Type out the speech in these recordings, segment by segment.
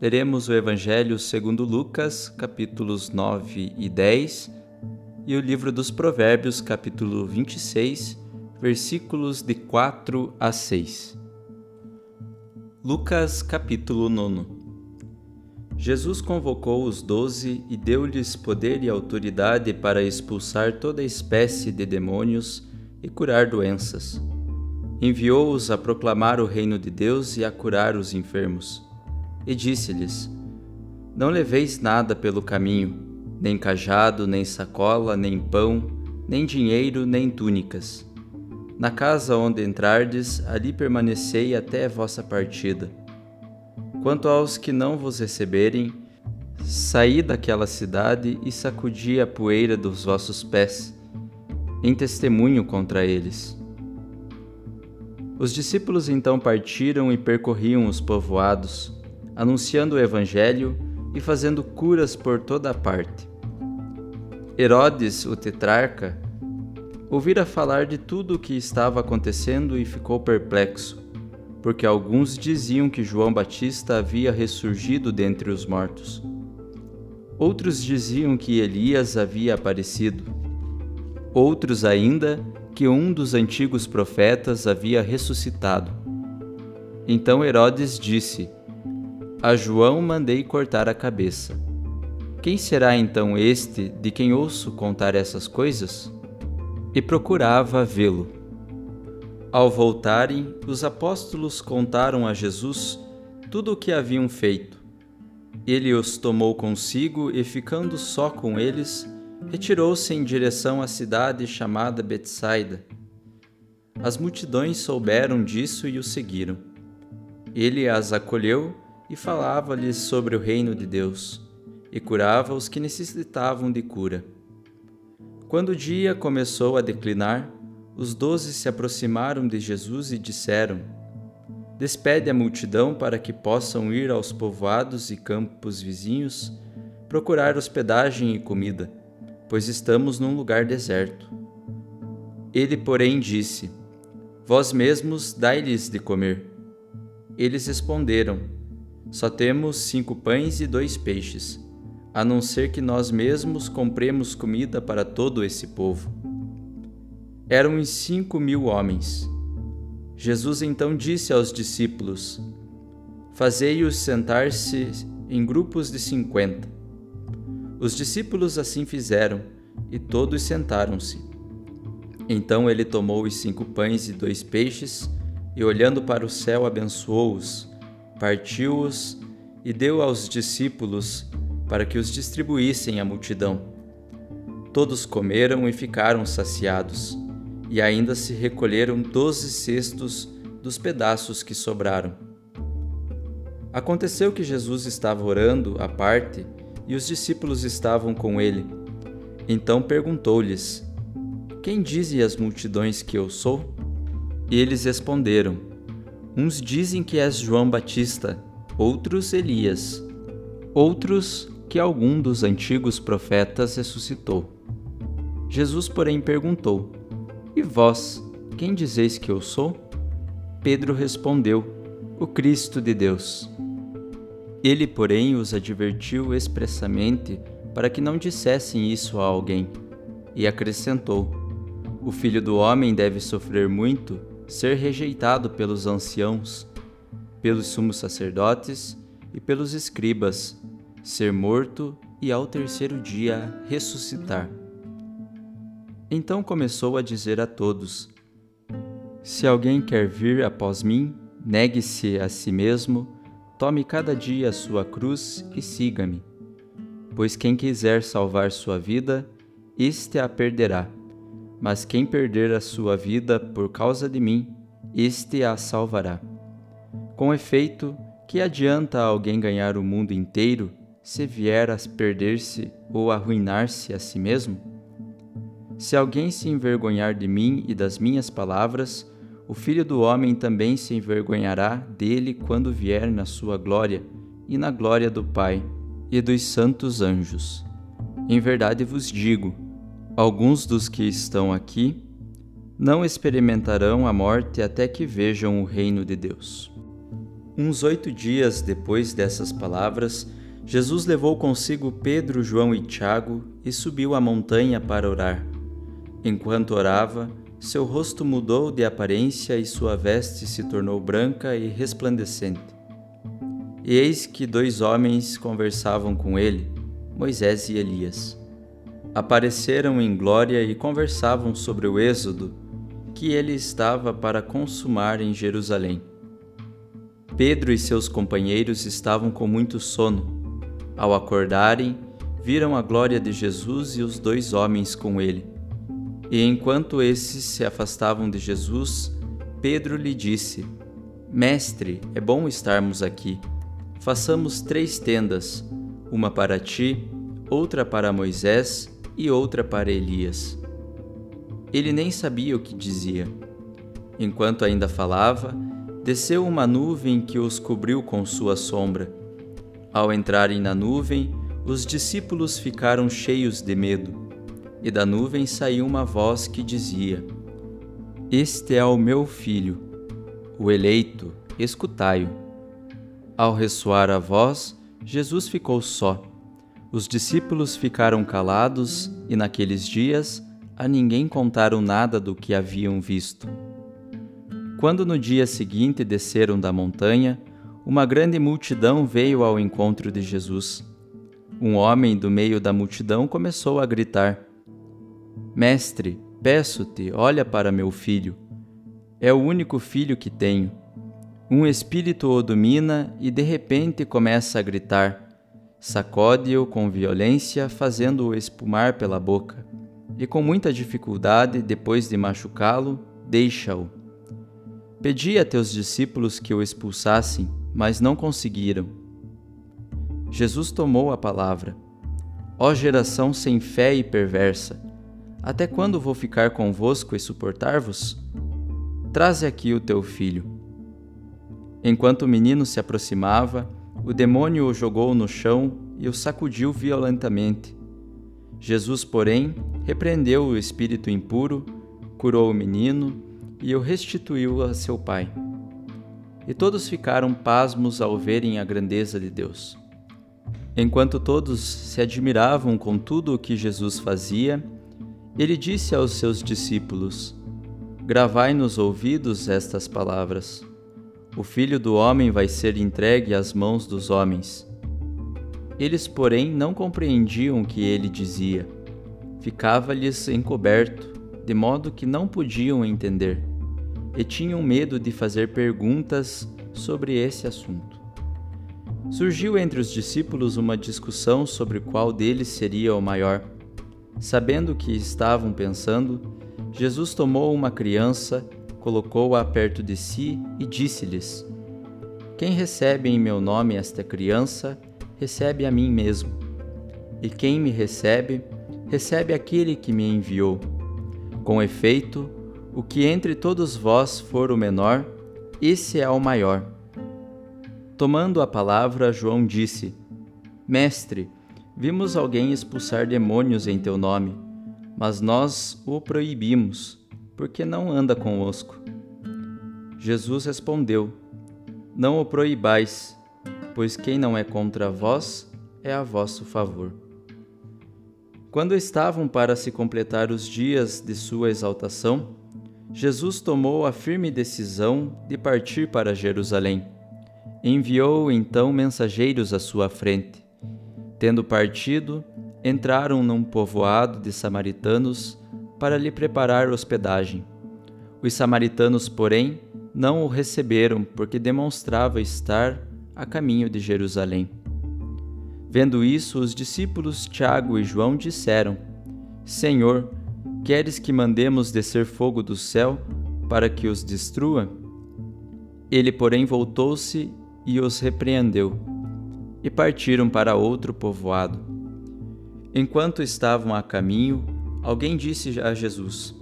leremos o Evangelho segundo Lucas, capítulos 9 e 10, e o livro dos Provérbios, capítulo 26, versículos de 4 a 6. Lucas, capítulo 9 Jesus convocou os doze e deu-lhes poder e autoridade para expulsar toda espécie de demônios e curar doenças. Enviou-os a proclamar o reino de Deus e a curar os enfermos e disse-lhes: Não leveis nada pelo caminho, nem cajado, nem sacola, nem pão, nem dinheiro, nem túnicas. Na casa onde entrardes, ali permanecei até vossa partida. Quanto aos que não vos receberem, saí daquela cidade e sacudi a poeira dos vossos pés, em testemunho contra eles. Os discípulos então partiram e percorriam os povoados, anunciando o Evangelho e fazendo curas por toda a parte. Herodes, o tetrarca, ouvira falar de tudo o que estava acontecendo e ficou perplexo, porque alguns diziam que João Batista havia ressurgido dentre os mortos. Outros diziam que Elias havia aparecido. Outros ainda que um dos antigos profetas havia ressuscitado. Então Herodes disse: a João mandei cortar a cabeça. Quem será então este de quem ouço contar essas coisas? E procurava vê-lo. Ao voltarem, os apóstolos contaram a Jesus tudo o que haviam feito. Ele os tomou consigo e, ficando só com eles, retirou-se em direção à cidade chamada Betsaida. As multidões souberam disso e o seguiram. Ele as acolheu e falava-lhes sobre o reino de Deus, e curava os que necessitavam de cura. Quando o dia começou a declinar, os doze se aproximaram de Jesus e disseram: Despede a multidão para que possam ir aos povoados e campos vizinhos procurar hospedagem e comida, pois estamos num lugar deserto. Ele, porém, disse: Vós mesmos dai-lhes de comer. Eles responderam: só temos cinco pães e dois peixes. a não ser que nós mesmos compremos comida para todo esse povo. Eram cinco mil homens. Jesus então disse aos discípulos: Fazei-os sentar-se em grupos de cinquenta. Os discípulos assim fizeram, e todos sentaram-se. Então ele tomou os cinco pães e dois peixes, e olhando para o céu, abençoou-os, partiu-os e deu aos discípulos para que os distribuíssem à multidão. Todos comeram e ficaram saciados, e ainda se recolheram doze cestos dos pedaços que sobraram. Aconteceu que Jesus estava orando à parte e os discípulos estavam com ele. Então perguntou-lhes: Quem dizem as multidões que eu sou? E eles responderam: Uns dizem que és João Batista, outros Elias, outros que algum dos antigos profetas ressuscitou. Jesus, porém, perguntou: E vós, quem dizeis que eu sou? Pedro respondeu: O Cristo de Deus. Ele, porém, os advertiu expressamente para que não dissessem isso a alguém, e acrescentou: O filho do homem deve sofrer muito, ser rejeitado pelos anciãos, pelos sumos sacerdotes e pelos escribas ser morto e ao terceiro dia ressuscitar. Então começou a dizer a todos: Se alguém quer vir após mim, negue-se a si mesmo, tome cada dia a sua cruz e siga-me. Pois quem quiser salvar sua vida, este a perderá. Mas quem perder a sua vida por causa de mim, este a salvará. Com efeito, que adianta alguém ganhar o mundo inteiro se vier a perder-se ou arruinar-se a si mesmo? Se alguém se envergonhar de mim e das minhas palavras, o Filho do Homem também se envergonhará dele quando vier na sua glória e na glória do Pai e dos santos anjos. Em verdade vos digo: alguns dos que estão aqui não experimentarão a morte até que vejam o reino de Deus. Uns oito dias depois dessas palavras, Jesus levou consigo Pedro, João e Tiago e subiu a montanha para orar. Enquanto orava, seu rosto mudou de aparência e sua veste se tornou branca e resplandecente. E eis que dois homens conversavam com ele, Moisés e Elias. Apareceram em glória e conversavam sobre o êxodo que ele estava para consumar em Jerusalém. Pedro e seus companheiros estavam com muito sono ao acordarem, viram a glória de Jesus e os dois homens com ele. E enquanto esses se afastavam de Jesus, Pedro lhe disse: Mestre, é bom estarmos aqui. Façamos três tendas, uma para ti, outra para Moisés e outra para Elias. Ele nem sabia o que dizia. Enquanto ainda falava, desceu uma nuvem que os cobriu com sua sombra ao entrarem na nuvem, os discípulos ficaram cheios de medo, e da nuvem saiu uma voz que dizia: Este é o meu filho, o eleito, escutai-o. Ao ressoar a voz, Jesus ficou só. Os discípulos ficaram calados e naqueles dias a ninguém contaram nada do que haviam visto. Quando no dia seguinte desceram da montanha, uma grande multidão veio ao encontro de Jesus. Um homem do meio da multidão começou a gritar: Mestre, peço-te, olha para meu filho. É o único filho que tenho. Um espírito o domina e de repente começa a gritar. Sacode-o com violência, fazendo-o espumar pela boca. E com muita dificuldade, depois de machucá-lo, deixa-o. Pedi a teus discípulos que o expulsassem, mas não conseguiram. Jesus tomou a palavra. Ó geração sem fé e perversa, até quando vou ficar convosco e suportar-vos? Traze aqui o teu filho. Enquanto o menino se aproximava, o demônio o jogou no chão e o sacudiu violentamente. Jesus, porém, repreendeu o espírito impuro, curou o menino e o restituiu a seu pai e todos ficaram pasmos ao verem a grandeza de Deus. Enquanto todos se admiravam com tudo o que Jesus fazia, ele disse aos seus discípulos: Gravai nos ouvidos estas palavras. O filho do homem vai ser entregue às mãos dos homens. Eles, porém, não compreendiam o que ele dizia. Ficava-lhes encoberto, de modo que não podiam entender, e tinham medo de fazer perguntas sobre esse assunto. Surgiu entre os discípulos uma discussão sobre qual deles seria o maior. Sabendo o que estavam pensando, Jesus tomou uma criança, colocou-a perto de si e disse-lhes: Quem recebe em meu nome esta criança, recebe a mim mesmo. E quem me recebe, recebe aquele que me enviou. Com efeito, o que entre todos vós for o menor, esse é o maior. Tomando a palavra, João disse: Mestre, vimos alguém expulsar demônios em teu nome, mas nós o proibimos, porque não anda conosco. Jesus respondeu: Não o proibais, pois quem não é contra vós é a vosso favor. Quando estavam para se completar os dias de sua exaltação, Jesus tomou a firme decisão de partir para Jerusalém Enviou então mensageiros à sua frente. Tendo partido, entraram num povoado de samaritanos para lhe preparar hospedagem. Os samaritanos, porém, não o receberam porque demonstrava estar a caminho de Jerusalém. Vendo isso, os discípulos Tiago e João disseram: Senhor, queres que mandemos descer fogo do céu para que os destrua? Ele, porém, voltou-se e os repreendeu, e partiram para outro povoado. Enquanto estavam a caminho, alguém disse a Jesus: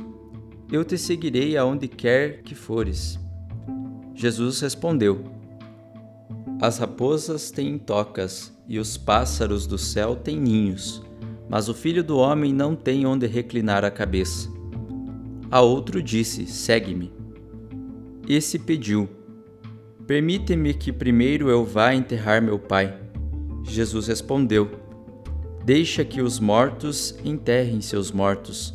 Eu te seguirei aonde quer que fores. Jesus respondeu: As raposas têm tocas e os pássaros do céu têm ninhos, mas o filho do homem não tem onde reclinar a cabeça. A outro disse: Segue-me. Esse pediu: Permite-me que primeiro eu vá enterrar meu pai. Jesus respondeu: Deixa que os mortos enterrem seus mortos,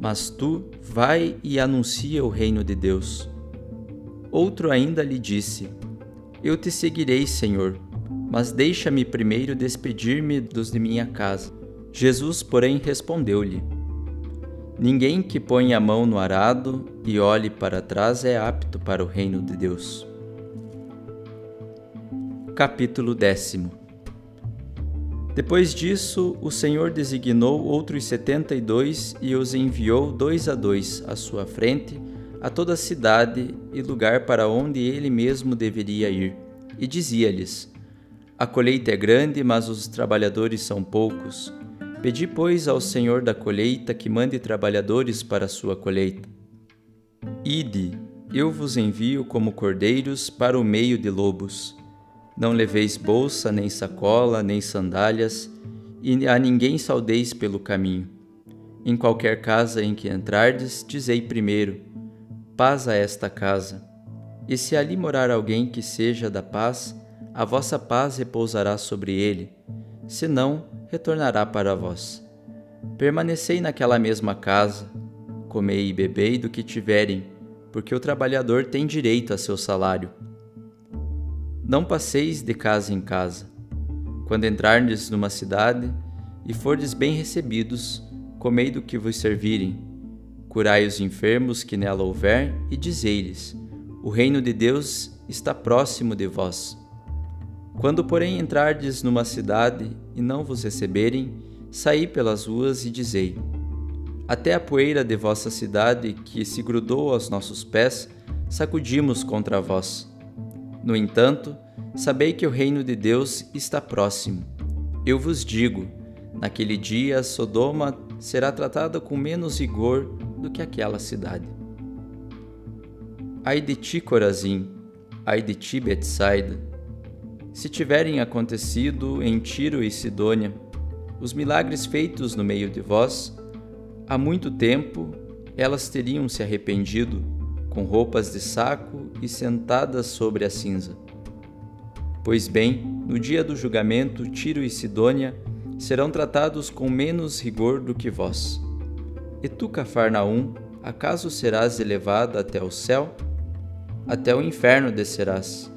mas tu vai e anuncia o reino de Deus. Outro ainda lhe disse: Eu te seguirei, Senhor, mas deixa-me primeiro despedir-me dos de minha casa. Jesus, porém, respondeu-lhe: Ninguém que põe a mão no arado e olhe para trás é apto para o reino de Deus. Capítulo décimo Depois disso, o Senhor designou outros setenta e dois e os enviou dois a dois à sua frente a toda a cidade e lugar para onde ele mesmo deveria ir, e dizia-lhes: A colheita é grande, mas os trabalhadores são poucos. Pedi, pois, ao Senhor da colheita que mande trabalhadores para a sua colheita. Ide, eu vos envio como cordeiros para o meio de lobos. Não leveis bolsa, nem sacola, nem sandálias, e a ninguém saudeis pelo caminho. Em qualquer casa em que entrardes, dizei primeiro: Paz a esta casa. E se ali morar alguém que seja da paz, a vossa paz repousará sobre ele, senão retornará para vós. Permanecei naquela mesma casa, comei e bebei do que tiverem, porque o trabalhador tem direito a seu salário. Não passeis de casa em casa. Quando entrardes numa cidade e fordes bem recebidos, comei do que vos servirem. Curai os enfermos que nela houver e dizei-lhes: O reino de Deus está próximo de vós. Quando, porém, entrardes numa cidade e não vos receberem, saí pelas ruas e dizei: Até a poeira de vossa cidade, que se grudou aos nossos pés, sacudimos contra vós. No entanto, sabei que o reino de Deus está próximo. Eu vos digo: naquele dia Sodoma será tratada com menos rigor do que aquela cidade. Ai de ti, Corazim, ai de ti, Betsaida. Se tiverem acontecido em Tiro e Sidônia os milagres feitos no meio de vós, há muito tempo elas teriam se arrependido com roupas de saco e sentadas sobre a cinza. Pois bem, no dia do julgamento, Tiro e Sidônia serão tratados com menos rigor do que vós. E tu, Cafarnaum, acaso serás elevado até o céu? Até o inferno descerás.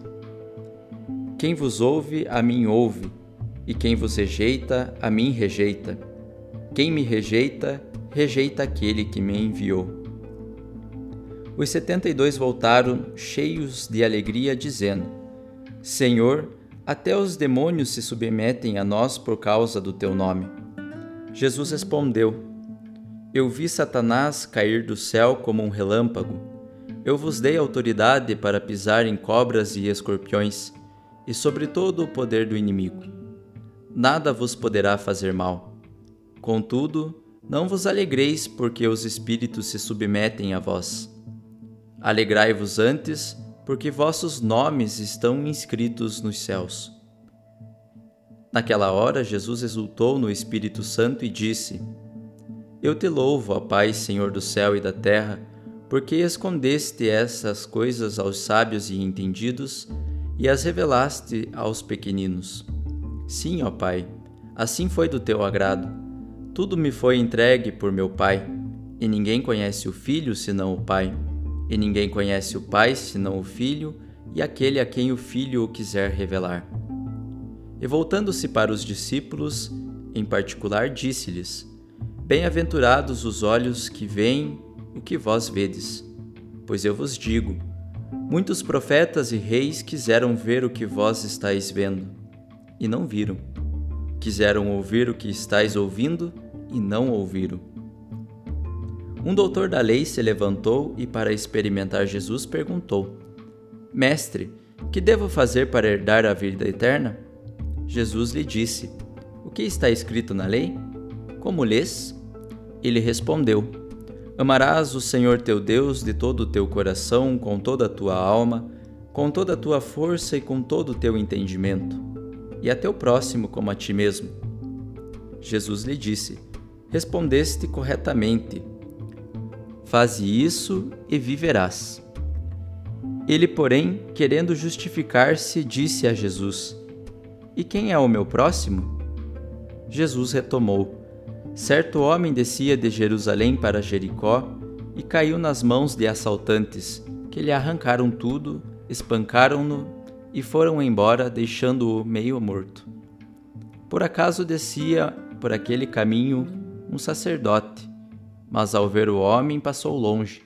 Quem vos ouve, a mim ouve, e quem vos rejeita, a mim rejeita. Quem me rejeita, rejeita aquele que me enviou. Os setenta e dois voltaram cheios de alegria, dizendo: Senhor, até os demônios se submetem a nós por causa do teu nome. Jesus respondeu: Eu vi Satanás cair do céu como um relâmpago. Eu vos dei autoridade para pisar em cobras e escorpiões, e sobre todo o poder do inimigo. Nada vos poderá fazer mal. Contudo, não vos alegreis porque os espíritos se submetem a vós. Alegrai-vos antes, porque vossos nomes estão inscritos nos céus. Naquela hora, Jesus exultou no Espírito Santo e disse: Eu te louvo, ó Pai, Senhor do céu e da terra, porque escondeste essas coisas aos sábios e entendidos e as revelaste aos pequeninos. Sim, ó Pai, assim foi do teu agrado. Tudo me foi entregue por meu Pai, e ninguém conhece o Filho senão o Pai e ninguém conhece o Pai senão o Filho e aquele a quem o Filho o quiser revelar. E voltando-se para os discípulos, em particular, disse-lhes: Bem-aventurados os olhos que veem o que vós vedes. Pois eu vos digo: muitos profetas e reis quiseram ver o que vós estáis vendo, e não viram. Quiseram ouvir o que estáis ouvindo, e não ouviram. Um doutor da lei se levantou e, para experimentar Jesus, perguntou: Mestre, que devo fazer para herdar a vida eterna? Jesus lhe disse: O que está escrito na lei? Como lês? Ele respondeu: Amarás o Senhor teu Deus de todo o teu coração, com toda a tua alma, com toda a tua força e com todo o teu entendimento, e a teu próximo como a ti mesmo. Jesus lhe disse: Respondeste corretamente Faze isso e viverás. Ele, porém, querendo justificar-se, disse a Jesus: E quem é o meu próximo? Jesus retomou: Certo homem descia de Jerusalém para Jericó e caiu nas mãos de assaltantes, que lhe arrancaram tudo, espancaram-no e foram embora, deixando-o meio morto. Por acaso descia por aquele caminho um sacerdote mas ao ver o homem passou longe.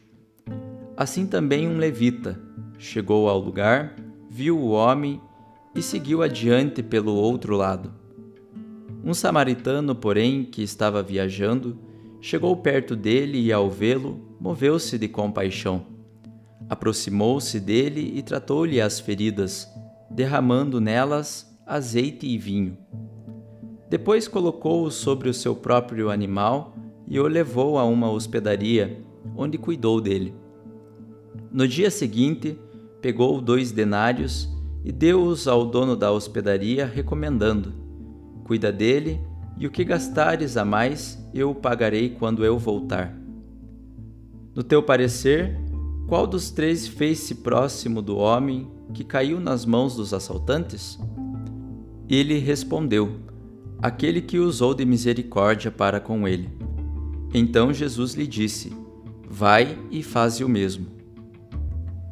Assim também um levita chegou ao lugar, viu o homem e seguiu adiante pelo outro lado. Um samaritano, porém, que estava viajando, chegou perto dele e, ao vê-lo, moveu-se de compaixão. Aproximou-se dele e tratou-lhe as feridas, derramando nelas azeite e vinho. Depois colocou-o sobre o seu próprio animal e o levou a uma hospedaria, onde cuidou dele. No dia seguinte, pegou dois denários e deu-os ao dono da hospedaria, recomendando: Cuida dele, e o que gastares a mais eu pagarei quando eu voltar. No teu parecer, qual dos três fez-se próximo do homem que caiu nas mãos dos assaltantes? Ele respondeu: Aquele que usou de misericórdia para com ele. Então Jesus lhe disse: Vai e faze o mesmo.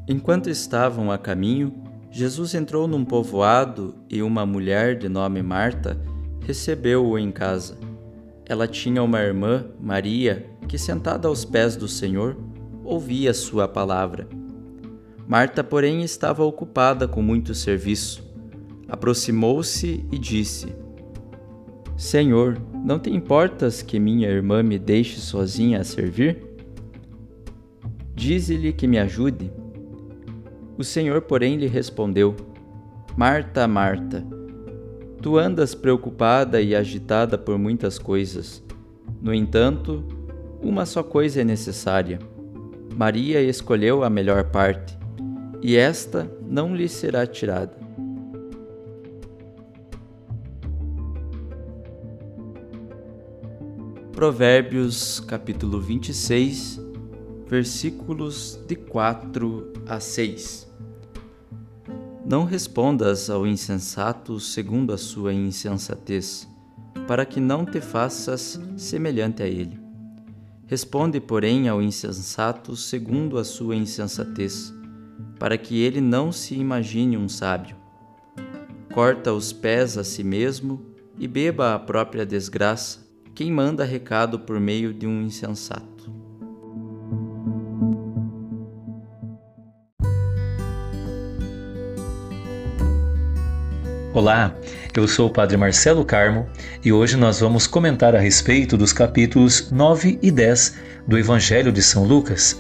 Enquanto estavam a caminho, Jesus entrou num povoado e uma mulher de nome Marta recebeu-o em casa. Ela tinha uma irmã, Maria, que sentada aos pés do Senhor, ouvia sua palavra. Marta, porém, estava ocupada com muito serviço. Aproximou-se e disse: Senhor, não te importas que minha irmã me deixe sozinha a servir? Dize-lhe que me ajude. O Senhor, porém, lhe respondeu: Marta, Marta, tu andas preocupada e agitada por muitas coisas. No entanto, uma só coisa é necessária. Maria escolheu a melhor parte, e esta não lhe será tirada. Provérbios capítulo 26, versículos de 4 a 6. Não respondas ao insensato segundo a sua insensatez, para que não te faças semelhante a ele. Responde, porém, ao insensato segundo a sua insensatez, para que ele não se imagine um sábio. Corta os pés a si mesmo e beba a própria desgraça, quem manda recado por meio de um insensato. Olá, eu sou o Padre Marcelo Carmo e hoje nós vamos comentar a respeito dos capítulos 9 e 10 do Evangelho de São Lucas.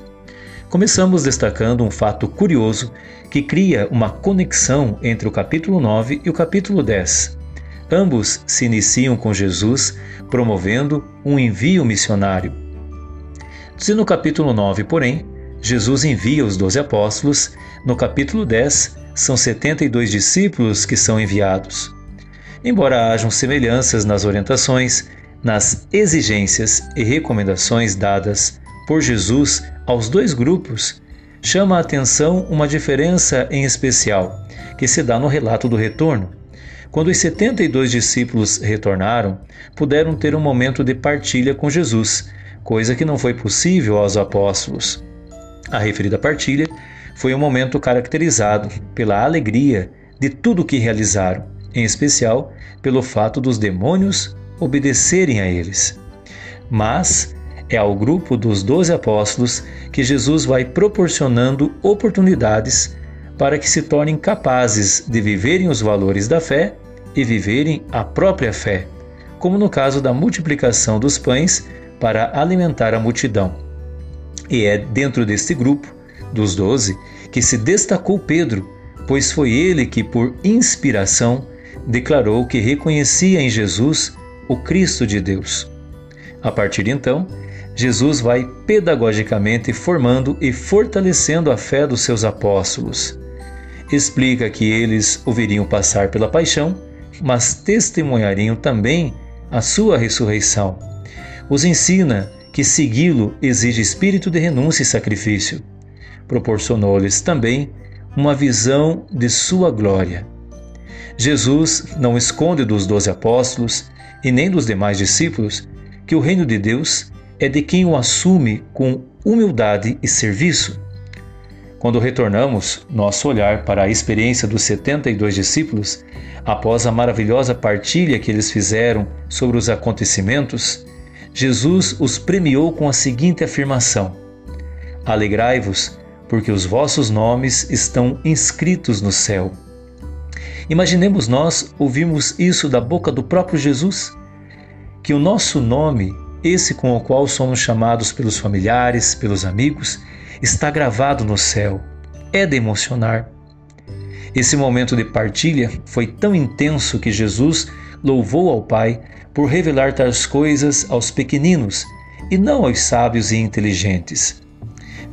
Começamos destacando um fato curioso que cria uma conexão entre o capítulo 9 e o capítulo 10. Ambos se iniciam com Jesus promovendo um envio missionário. Se no capítulo 9, porém, Jesus envia os doze apóstolos, no capítulo 10 são 72 discípulos que são enviados. Embora hajam semelhanças nas orientações, nas exigências e recomendações dadas por Jesus aos dois grupos, chama a atenção uma diferença em especial, que se dá no relato do retorno. Quando os 72 discípulos retornaram, puderam ter um momento de partilha com Jesus, coisa que não foi possível aos apóstolos. A referida partilha foi um momento caracterizado pela alegria de tudo o que realizaram, em especial pelo fato dos demônios obedecerem a eles. Mas é ao grupo dos doze apóstolos que Jesus vai proporcionando oportunidades para que se tornem capazes de viverem os valores da fé e viverem a própria fé, como no caso da multiplicação dos pães para alimentar a multidão. E é dentro deste grupo dos doze que se destacou Pedro, pois foi ele que, por inspiração, declarou que reconhecia em Jesus o Cristo de Deus. A partir de então, Jesus vai pedagogicamente formando e fortalecendo a fé dos seus apóstolos. Explica que eles o veriam passar pela paixão, mas testemunhariam também a sua ressurreição. Os ensina que segui-lo exige espírito de renúncia e sacrifício proporcionou-lhes também uma visão de sua glória. Jesus não esconde dos doze apóstolos e nem dos demais discípulos que o reino de Deus é de quem o assume com humildade e serviço. Quando retornamos nosso olhar para a experiência dos 72 discípulos, após a maravilhosa partilha que eles fizeram sobre os acontecimentos, Jesus os premiou com a seguinte afirmação: Alegrai-vos, porque os vossos nomes estão inscritos no céu. Imaginemos nós ouvirmos isso da boca do próprio Jesus, que o nosso nome, esse com o qual somos chamados pelos familiares, pelos amigos, está gravado no céu. É de emocionar. Esse momento de partilha foi tão intenso que Jesus louvou ao Pai por revelar tais coisas aos pequeninos e não aos sábios e inteligentes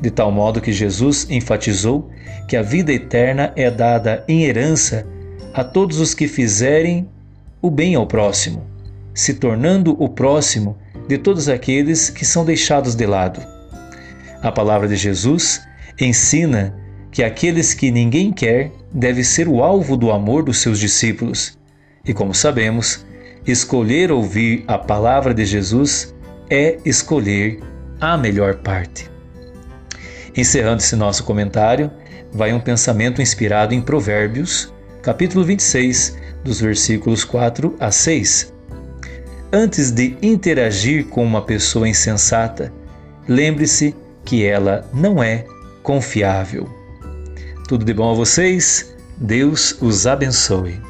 de tal modo que Jesus enfatizou que a vida eterna é dada em herança a todos os que fizerem o bem ao próximo, se tornando o próximo de todos aqueles que são deixados de lado. A palavra de Jesus ensina que aqueles que ninguém quer deve ser o alvo do amor dos seus discípulos. E como sabemos, escolher ouvir a palavra de Jesus é escolher a melhor parte. Encerrando esse nosso comentário, vai um pensamento inspirado em Provérbios, capítulo 26, dos versículos 4 a 6. Antes de interagir com uma pessoa insensata, lembre-se que ela não é confiável. Tudo de bom a vocês, Deus os abençoe.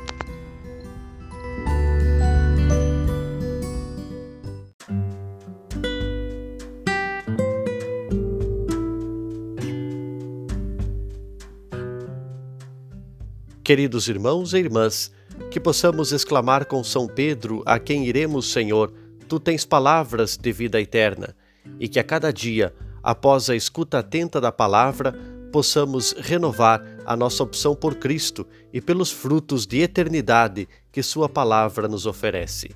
Queridos irmãos e irmãs, que possamos exclamar com São Pedro, a quem iremos, Senhor, tu tens palavras de vida eterna, e que a cada dia, após a escuta atenta da palavra, possamos renovar a nossa opção por Cristo e pelos frutos de eternidade que Sua palavra nos oferece.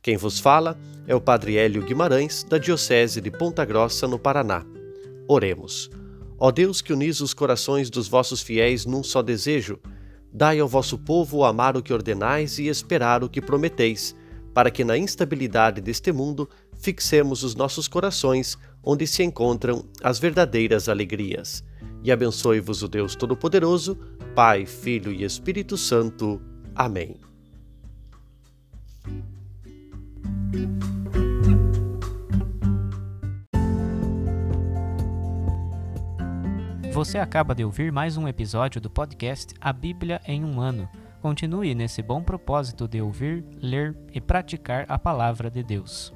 Quem vos fala é o Padre Hélio Guimarães, da Diocese de Ponta Grossa, no Paraná. Oremos. Ó Deus que unis os corações dos vossos fiéis num só desejo, Dai ao vosso povo amar o que ordenais e esperar o que prometeis, para que na instabilidade deste mundo fixemos os nossos corações onde se encontram as verdadeiras alegrias. E abençoe-vos o Deus Todo-Poderoso, Pai, Filho e Espírito Santo. Amém. Você acaba de ouvir mais um episódio do podcast A Bíblia em um Ano. Continue nesse bom propósito de ouvir, ler e praticar a palavra de Deus.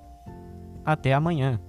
Até amanhã.